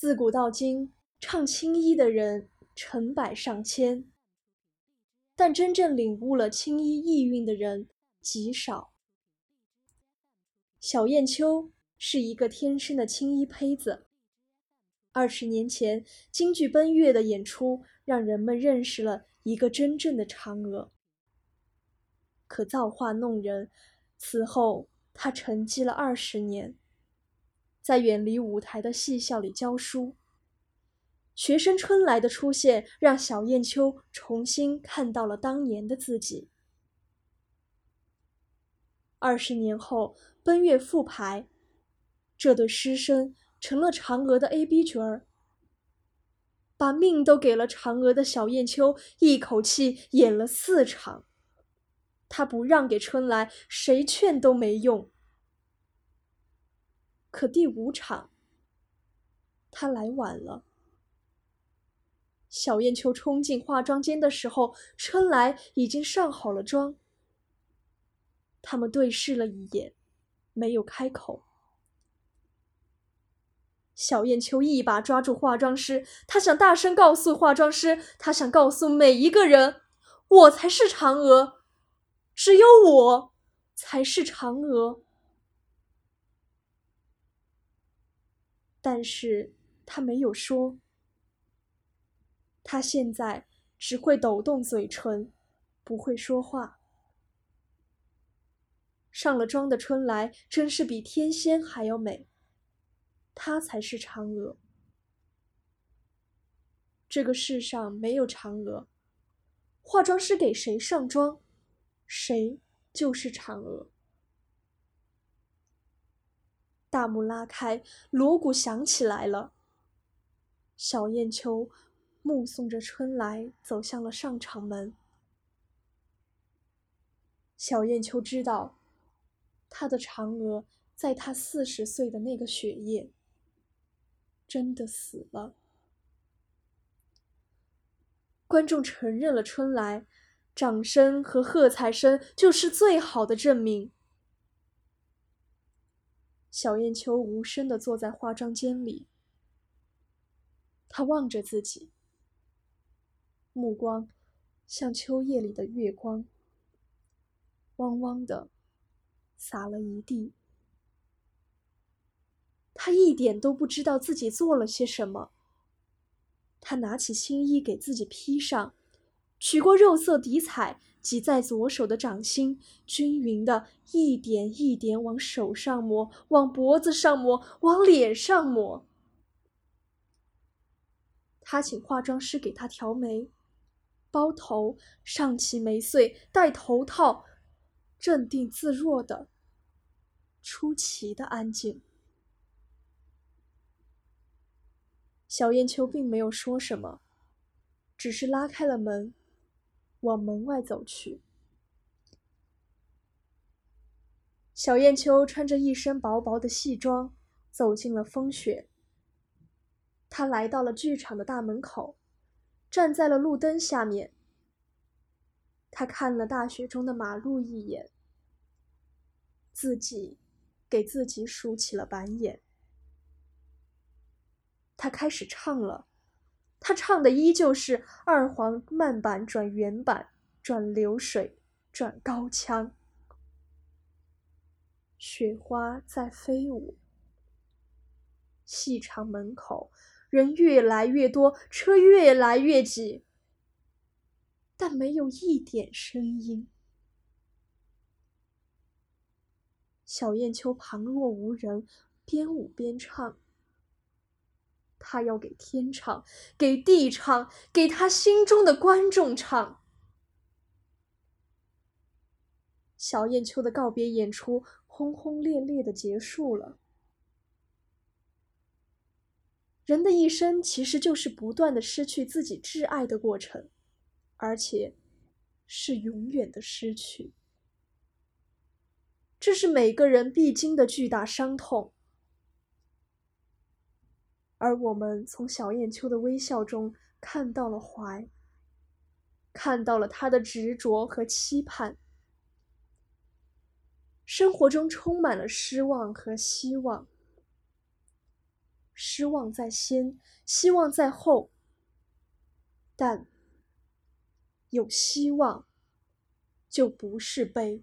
自古到今，唱青衣的人成百上千，但真正领悟了青衣意蕴的人极少。小燕秋是一个天生的青衣胚子。二十年前，京剧《奔月》的演出让人们认识了一个真正的嫦娥。可造化弄人，此后他沉寂了二十年，在远离舞台的戏校里教书。学生春来的出现，让小燕秋重新看到了当年的自己。二十年后，《奔月》复排，这对师生。成了嫦娥的 A B 角儿，把命都给了嫦娥的小燕秋，一口气演了四场。他不让给春来，谁劝都没用。可第五场，他来晚了。小燕秋冲进化妆间的时候，春来已经上好了妆。他们对视了一眼，没有开口。小燕秋一把抓住化妆师，她想大声告诉化妆师，她想告诉每一个人，我才是嫦娥，只有我才是嫦娥。但是她没有说，她现在只会抖动嘴唇，不会说话。上了妆的春来，真是比天仙还要美。她才是嫦娥。这个世上没有嫦娥，化妆师给谁上妆，谁就是嫦娥。大幕拉开，锣鼓响起来了。小燕秋目送着春来走向了上场门。小燕秋知道，他的嫦娥在他四十岁的那个雪夜。真的死了。观众承认了春来，掌声和喝彩声就是最好的证明。小燕秋无声的坐在化妆间里，她望着自己，目光像秋夜里的月光，汪汪的洒了一地。他一点都不知道自己做了些什么。他拿起新衣给自己披上，取过肉色底彩，挤在左手的掌心，均匀的一点一点往手上抹，往脖子上抹，往脸上抹。他请化妆师给他调眉、包头，上起眉穗，戴头套，镇定自若的，出奇的安静。小燕秋并没有说什么，只是拉开了门，往门外走去。小燕秋穿着一身薄薄的戏装，走进了风雪。她来到了剧场的大门口，站在了路灯下面。她看了大雪中的马路一眼，自己给自己数起了板眼。他开始唱了，他唱的依旧是二黄慢板转原板转流水转高腔。雪花在飞舞，戏场门口人越来越多，车越来越挤，但没有一点声音。小燕秋旁若无人，边舞边唱。他要给天唱，给地唱，给他心中的观众唱。小燕秋的告别演出轰轰烈烈的结束了。人的一生其实就是不断的失去自己挚爱的过程，而且是永远的失去。这是每个人必经的巨大伤痛。而我们从小燕秋的微笑中看到了怀，看到了他的执着和期盼。生活中充满了失望和希望，失望在先，希望在后。但有希望，就不是悲。